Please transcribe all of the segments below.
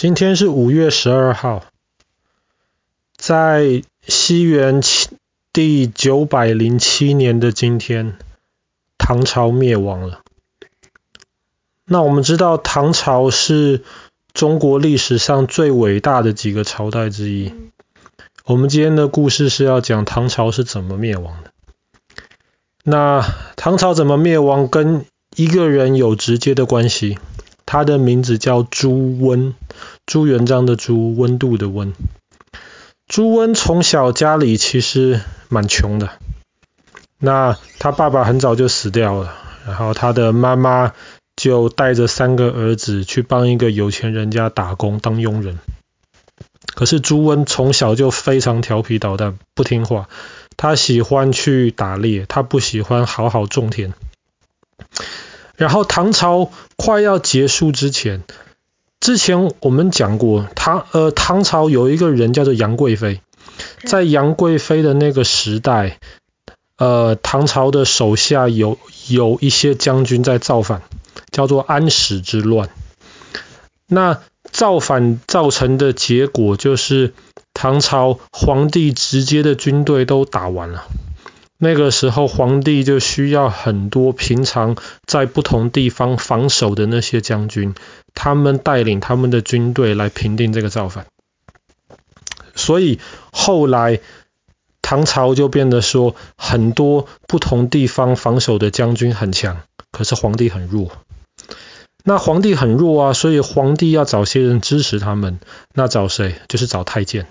今天是五月十二号，在西元第九百零七年的今天，唐朝灭亡了。那我们知道，唐朝是中国历史上最伟大的几个朝代之一。我们今天的故事是要讲唐朝是怎么灭亡的。那唐朝怎么灭亡，跟一个人有直接的关系。他的名字叫朱温，朱元璋的朱，温度的温。朱温从小家里其实蛮穷的，那他爸爸很早就死掉了，然后他的妈妈就带着三个儿子去帮一个有钱人家打工当佣人。可是朱温从小就非常调皮捣蛋，不听话，他喜欢去打猎，他不喜欢好好种田。然后唐朝快要结束之前，之前我们讲过，唐呃唐朝有一个人叫做杨贵妃，在杨贵妃的那个时代，呃唐朝的手下有有一些将军在造反，叫做安史之乱。那造反造成的结果就是唐朝皇帝直接的军队都打完了。那个时候，皇帝就需要很多平常在不同地方防守的那些将军，他们带领他们的军队来平定这个造反。所以后来唐朝就变得说，很多不同地方防守的将军很强，可是皇帝很弱。那皇帝很弱啊，所以皇帝要找些人支持他们。那找谁？就是找太监。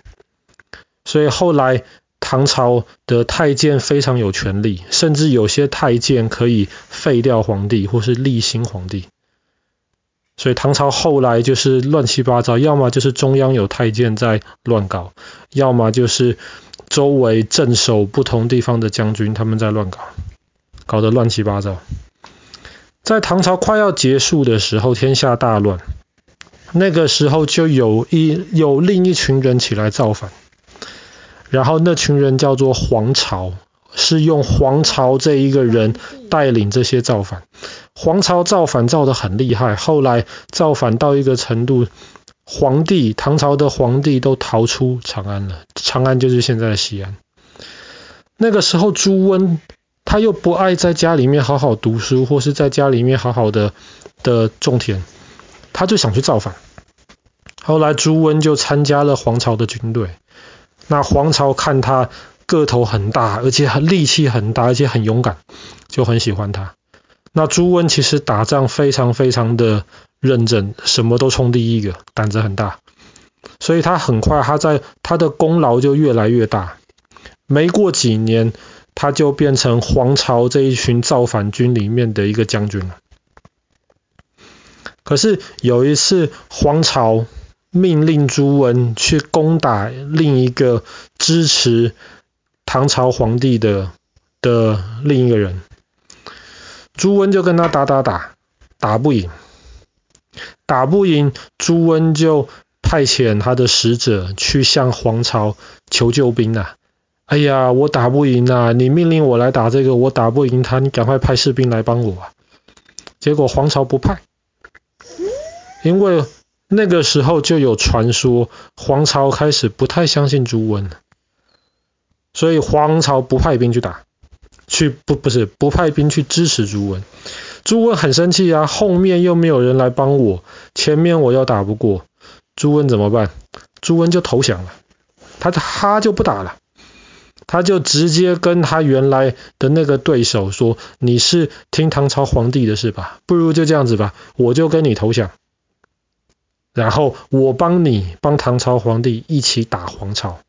所以后来。唐朝的太监非常有权力，甚至有些太监可以废掉皇帝或是立新皇帝。所以唐朝后来就是乱七八糟，要么就是中央有太监在乱搞，要么就是周围镇守不同地方的将军他们在乱搞，搞得乱七八糟。在唐朝快要结束的时候，天下大乱，那个时候就有一有另一群人起来造反。然后那群人叫做黄巢，是用黄巢这一个人带领这些造反。黄巢造反造得很厉害，后来造反到一个程度，皇帝唐朝的皇帝都逃出长安了。长安就是现在的西安。那个时候朱温他又不爱在家里面好好读书，或是在家里面好好的的种田，他就想去造反。后来朱温就参加了黄巢的军队。那黄巢看他个头很大，而且很力气很大，而且很勇敢，就很喜欢他。那朱温其实打仗非常非常的认真，什么都冲第一个，胆子很大，所以他很快他在他的功劳就越来越大。没过几年，他就变成黄巢这一群造反军里面的一个将军了。可是有一次黄巢。命令朱温去攻打另一个支持唐朝皇帝的的另一个人，朱温就跟他打打打，打不赢，打不赢，朱温就派遣他的使者去向黄巢求救兵啊！哎呀，我打不赢啊！你命令我来打这个，我打不赢他，你赶快派士兵来帮我啊！结果黄巢不派，因为。那个时候就有传说，黄巢开始不太相信朱温，所以黄巢不派兵去打，去不不是不派兵去支持朱温。朱温很生气啊，后面又没有人来帮我，前面我又打不过，朱温怎么办？朱温就投降了，他他就不打了，他就直接跟他原来的那个对手说：“你是听唐朝皇帝的是吧？不如就这样子吧，我就跟你投降。”然后我帮你帮唐朝皇帝一起打黄巢，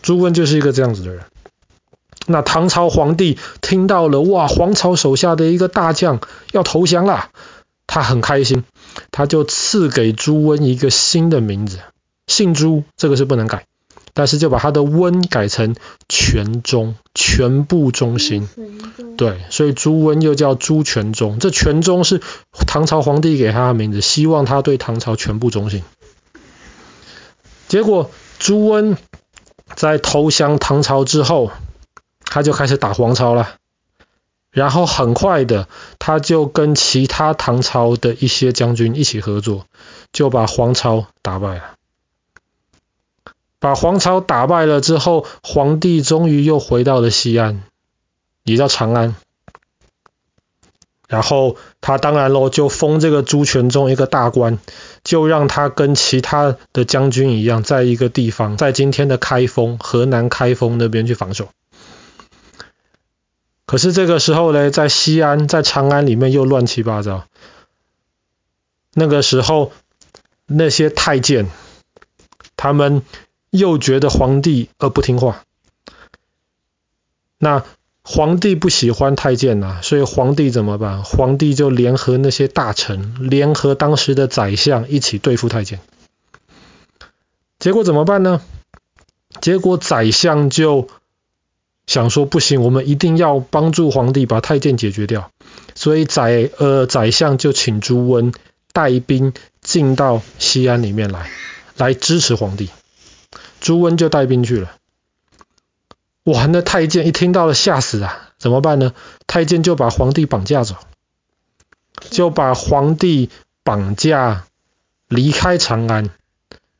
朱温就是一个这样子的人。那唐朝皇帝听到了，哇，黄巢手下的一个大将要投降了，他很开心，他就赐给朱温一个新的名字，姓朱，这个是不能改。但是就把他的温改成全中，全部中心。对，所以朱温又叫朱全忠。这全忠是唐朝皇帝给他的名字，希望他对唐朝全部忠心。结果朱温在投降唐朝之后，他就开始打黄巢了。然后很快的，他就跟其他唐朝的一些将军一起合作，就把黄巢打败了。把黄巢打败了之后，皇帝终于又回到了西安，也叫长安。然后他当然喽，就封这个朱全忠一个大官，就让他跟其他的将军一样，在一个地方，在今天的开封，河南开封那边去防守。可是这个时候呢，在西安，在长安里面又乱七八糟。那个时候，那些太监，他们又觉得皇帝呃不听话。那皇帝不喜欢太监呐，所以皇帝怎么办？皇帝就联合那些大臣，联合当时的宰相一起对付太监。结果怎么办呢？结果宰相就。想说不行，我们一定要帮助皇帝把太监解决掉，所以宰呃宰相就请朱温带兵进到西安里面来，来支持皇帝。朱温就带兵去了。哇，那太监一听到了吓死啊！怎么办呢？太监就把皇帝绑架走，就把皇帝绑架离开长安，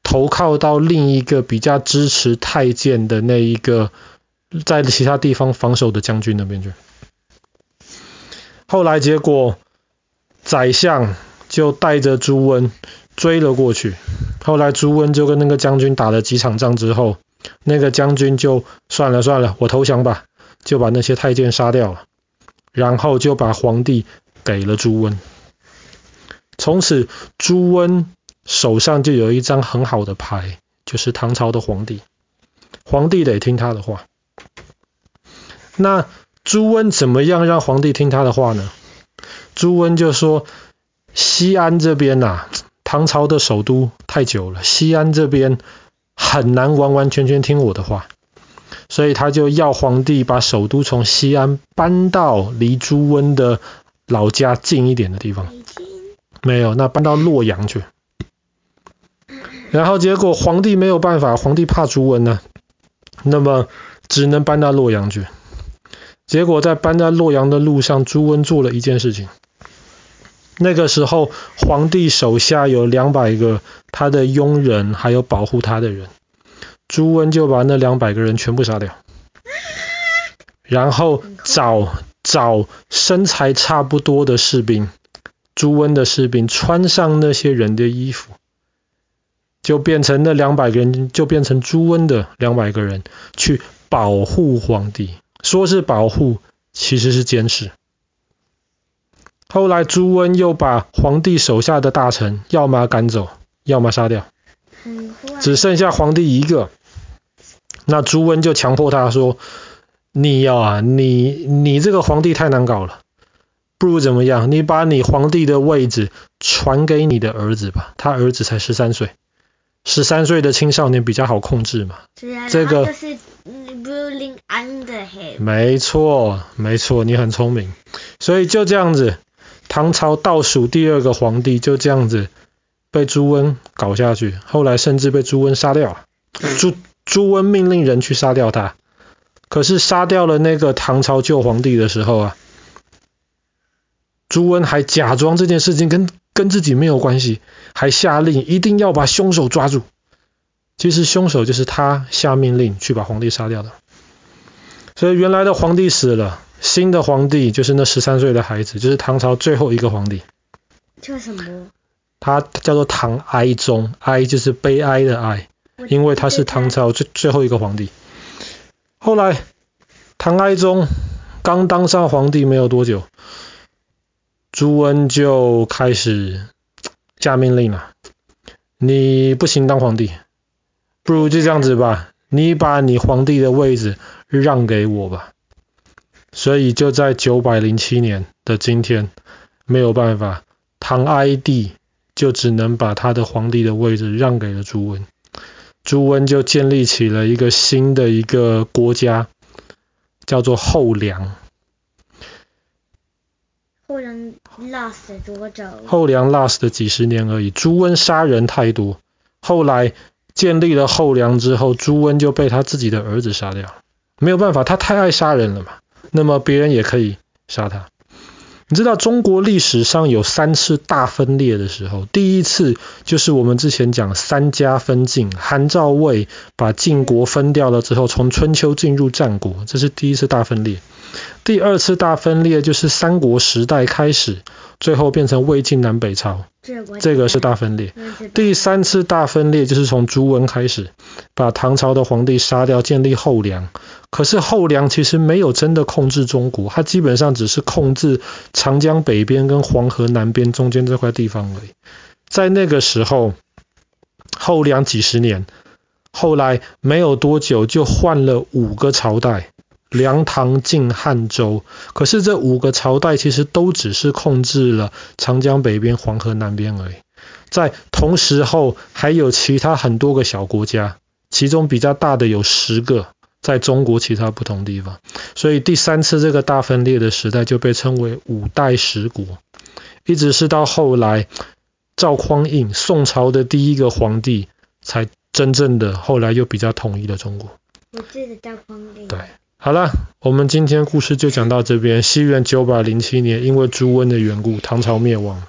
投靠到另一个比较支持太监的那一个。在其他地方防守的将军那边去。后来结果，宰相就带着朱温追了过去。后来朱温就跟那个将军打了几场仗之后，那个将军就算了算了，我投降吧，就把那些太监杀掉了，然后就把皇帝给了朱温。从此，朱温手上就有一张很好的牌，就是唐朝的皇帝，皇帝得听他的话。那朱温怎么样让皇帝听他的话呢？朱温就说：“西安这边呐、啊，唐朝的首都太久了，西安这边很难完完全全听我的话，所以他就要皇帝把首都从西安搬到离朱温的老家近一点的地方。没有，那搬到洛阳去。然后结果皇帝没有办法，皇帝怕朱温呢，那么只能搬到洛阳去。”结果在搬到洛阳的路上，朱温做了一件事情。那个时候，皇帝手下有两百个他的佣人，还有保护他的人。朱温就把那两百个人全部杀掉，然后找找身材差不多的士兵，朱温的士兵穿上那些人的衣服，就变成那两百个人，就变成朱温的两百个人去保护皇帝。说是保护，其实是监视。后来朱温又把皇帝手下的大臣要么赶走，要么杀掉，只剩下皇帝一个。那朱温就强迫他说：“你要啊，你你这个皇帝太难搞了，不如怎么样？你把你皇帝的位置传给你的儿子吧，他儿子才十三岁。”十三岁的青少年比较好控制嘛？啊、这个就是 ruling under him。没错，没错，你很聪明。所以就这样子，唐朝倒数第二个皇帝就这样子被朱温搞下去，后来甚至被朱温杀掉了。朱朱温命令人去杀掉他，可是杀掉了那个唐朝旧皇帝的时候啊，朱温还假装这件事情跟跟自己没有关系，还下令一定要把凶手抓住。其实凶手就是他下命令去把皇帝杀掉的。所以原来的皇帝死了，新的皇帝就是那十三岁的孩子，就是唐朝最后一个皇帝。叫什么？他叫做唐哀宗，哀就是悲哀的哀，因为他是唐朝最最后一个皇帝。后来唐哀宗刚当上皇帝没有多久。朱温就开始下命令了，你不行当皇帝，不如就这样子吧，你把你皇帝的位置让给我吧。所以就在九百零七年的今天，没有办法，唐哀帝就只能把他的皇帝的位置让给了朱温，朱温就建立起了一个新的一个国家，叫做后梁。后梁 last 多久？后梁 last 的几十年而已。朱温杀人太多，后来建立了后梁之后，朱温就被他自己的儿子杀掉。没有办法，他太爱杀人了嘛。那么别人也可以杀他。你知道中国历史上有三次大分裂的时候，第一次就是我们之前讲三家分晋，韩赵魏把晋国分掉了之后，从春秋进入战国，这是第一次大分裂。第二次大分裂就是三国时代开始，最后变成魏晋南北朝，这个是大分裂。第三次大分裂就是从朱温开始，把唐朝的皇帝杀掉，建立后梁。可是后梁其实没有真的控制中国，他基本上只是控制长江北边跟黄河南边中间这块地方而已。在那个时候，后梁几十年，后来没有多久就换了五个朝代。梁、唐、晋、汉、周，可是这五个朝代其实都只是控制了长江北边、黄河南边而已。在同时候，还有其他很多个小国家，其中比较大的有十个，在中国其他不同地方。所以第三次这个大分裂的时代就被称为五代十国，一直是到后来赵匡胤，宋朝的第一个皇帝，才真正的后来又比较统一了中国。我记得赵匡胤。对。好了，我们今天故事就讲到这边。西元九百零七年，因为朱温的缘故，唐朝灭亡。